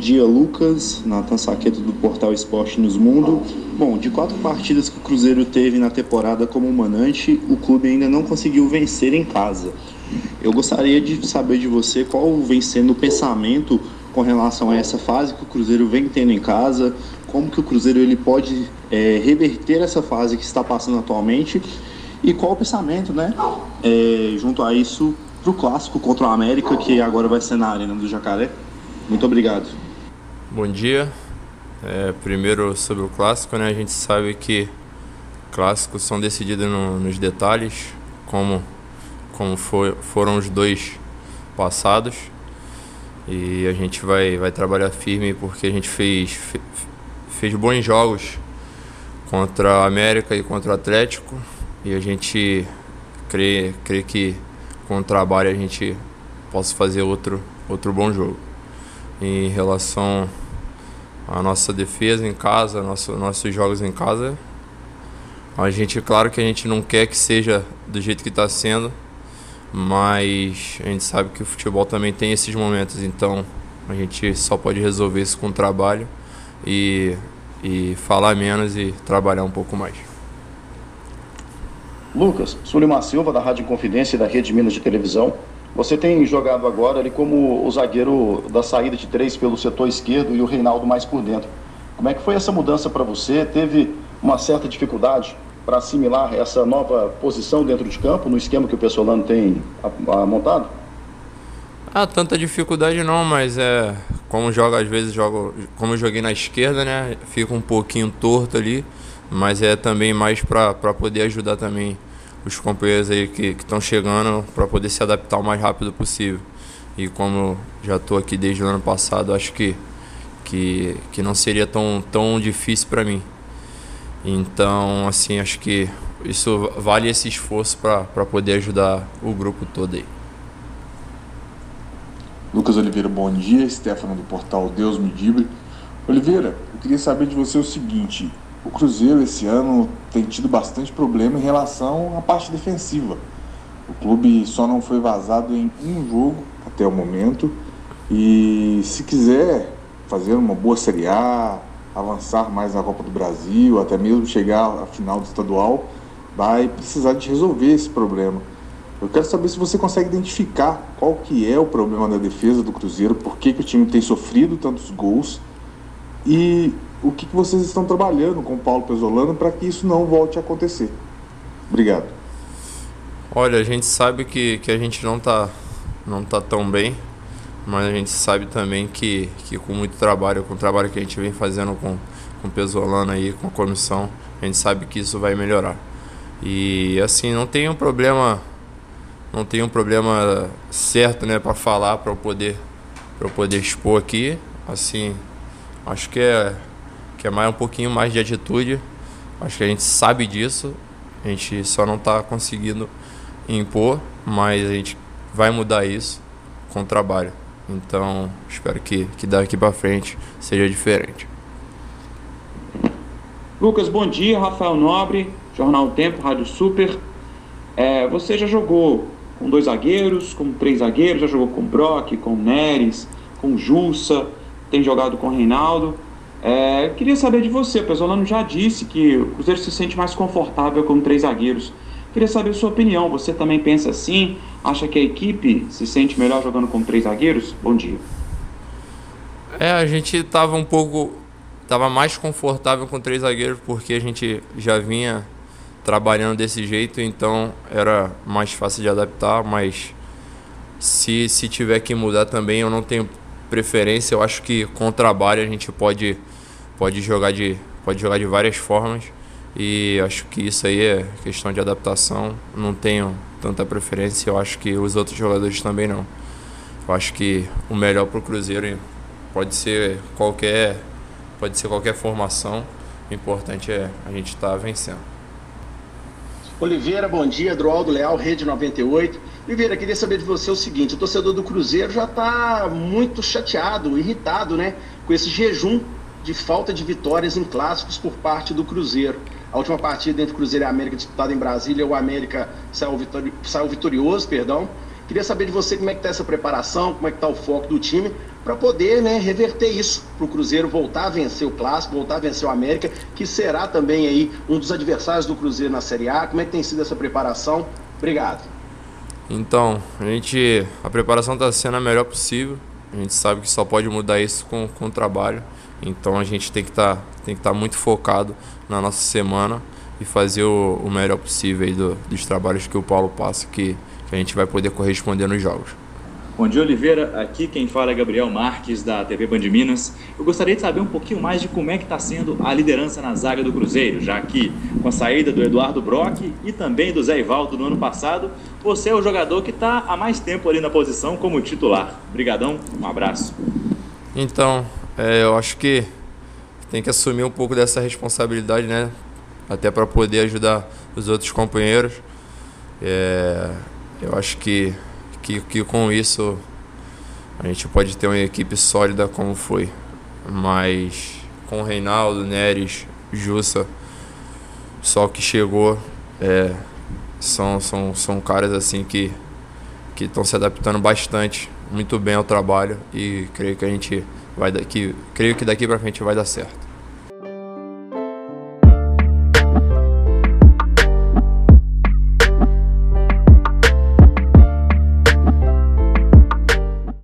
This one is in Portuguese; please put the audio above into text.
dia, Lucas. Natan Saqueto do Portal Esporte Nos Mundo. Bom, de quatro partidas que o Cruzeiro teve na temporada como mandante, o clube ainda não conseguiu vencer em casa. Eu gostaria de saber de você qual vem sendo o pensamento com relação a essa fase que o Cruzeiro vem tendo em casa, como que o Cruzeiro ele pode é, reverter essa fase que está passando atualmente e qual o pensamento, né, é, junto a isso, para o clássico contra o América, que agora vai ser na Arena do Jacaré. Muito obrigado. Bom dia. É, primeiro sobre o clássico, né? A gente sabe que clássicos são decididos no, nos detalhes, como, como foi, foram os dois passados. E a gente vai, vai trabalhar firme porque a gente fez, fez bons jogos contra a América e contra o Atlético. E a gente crê, crê que com o trabalho a gente possa fazer outro, outro bom jogo. Em relação à nossa defesa em casa, nosso, nossos jogos em casa, a gente, claro que a gente não quer que seja do jeito que está sendo, mas a gente sabe que o futebol também tem esses momentos, então a gente só pode resolver isso com trabalho e, e falar menos e trabalhar um pouco mais. Lucas, Sulimar Silva, da Rádio Confidência e da Rede Minas de Televisão. Você tem jogado agora ali como o zagueiro da saída de três pelo setor esquerdo e o Reinaldo mais por dentro. Como é que foi essa mudança para você? Teve uma certa dificuldade para assimilar essa nova posição dentro de campo, no esquema que o Pessolano tem a, a montado? Ah, tanta dificuldade não, mas é como joga às vezes jogo, como eu joguei na esquerda, né, fica um pouquinho torto ali mas é também mais para poder ajudar também os companheiros aí que estão chegando para poder se adaptar o mais rápido possível. E como já estou aqui desde o ano passado, acho que, que, que não seria tão, tão difícil para mim. Então, assim, acho que isso vale esse esforço para poder ajudar o grupo todo aí. Lucas Oliveira, bom dia. Stefano do portal Deus Me Dibre. Oliveira, eu queria saber de você o seguinte: o Cruzeiro esse ano tem tido bastante problema em relação à parte defensiva. O clube só não foi vazado em um jogo até o momento e se quiser fazer uma boa Série A, avançar mais na Copa do Brasil, até mesmo chegar à final do estadual, vai precisar de resolver esse problema. Eu quero saber se você consegue identificar qual que é o problema da defesa do Cruzeiro, por que, que o time tem sofrido tantos gols e o que, vocês estão trabalhando com o Paulo Pesolano para que isso não volte a acontecer. Obrigado. Olha, a gente sabe que, que a gente não está não tá tão bem, mas a gente sabe também que, que com muito trabalho, com o trabalho que a gente vem fazendo com, com o Pesolano aí, com a comissão, a gente sabe que isso vai melhorar. E assim, não tem um problema não tem um problema certo, né, para falar, para eu poder para poder expor aqui. Assim, acho que é que é mais um pouquinho mais de atitude. Acho que a gente sabe disso, a gente só não está conseguindo impor, mas a gente vai mudar isso com o trabalho. Então, espero que, que daqui para frente seja diferente. Lucas, bom dia. Rafael Nobre, Jornal Tempo, Rádio Super. É, você já jogou com dois zagueiros, com três zagueiros, já jogou com Brock, com Neres, com Jussa, tem jogado com Reinaldo. É, queria saber de você, o Pesolano já disse que o Cruzeiro se sente mais confortável com três zagueiros. Queria saber a sua opinião. Você também pensa assim? Acha que a equipe se sente melhor jogando com três zagueiros? Bom dia. É, a gente estava um pouco. Tava mais confortável com três zagueiros porque a gente já vinha trabalhando desse jeito, então era mais fácil de adaptar, mas se, se tiver que mudar também, eu não tenho preferência. Eu acho que com o trabalho a gente pode pode jogar de, pode jogar de várias formas e acho que isso aí é questão de adaptação. Não tenho tanta preferência, eu acho que os outros jogadores também não. Eu acho que o melhor para o Cruzeiro pode ser qualquer pode ser qualquer formação. O importante é a gente estar tá vencendo. Oliveira, bom dia. Droaldo Leal, Rede 98. Oliveira, queria saber de você o seguinte: o torcedor do Cruzeiro já está muito chateado, irritado, né? Com esse jejum de falta de vitórias em clássicos por parte do Cruzeiro. A última partida entre Cruzeiro e América disputada em Brasília, o América saiu, vitori saiu vitorioso, perdão. Queria saber de você como é que está essa preparação, como é que está o foco do time, para poder né, reverter isso, para o Cruzeiro voltar a vencer o Clássico, voltar a vencer o América, que será também aí um dos adversários do Cruzeiro na Série A. Como é que tem sido essa preparação? Obrigado. Então, a gente. A preparação está sendo a melhor possível. A gente sabe que só pode mudar isso com, com o trabalho. Então a gente tem que tá, estar tá muito focado na nossa semana e fazer o, o melhor possível do, dos trabalhos que o Paulo passa, que, que a gente vai poder corresponder nos jogos. Bom dia, Oliveira. Aqui quem fala é Gabriel Marques, da TV Band Minas. Eu gostaria de saber um pouquinho mais de como é que está sendo a liderança na zaga do Cruzeiro, já que com a saída do Eduardo Brock e também do Zé Ivaldo no ano passado, você é o jogador que está há mais tempo ali na posição como titular. Obrigadão, um abraço. Então, é, eu acho que tem que assumir um pouco dessa responsabilidade, né? Até para poder ajudar os outros companheiros. É, eu acho que que, que com isso a gente pode ter uma equipe sólida como foi. Mas com Reinaldo, Neres, Jussa, só que chegou, é, são, são, são caras assim que que estão se adaptando bastante, muito bem ao trabalho e creio que a gente vai daqui, creio que daqui para frente vai dar certo.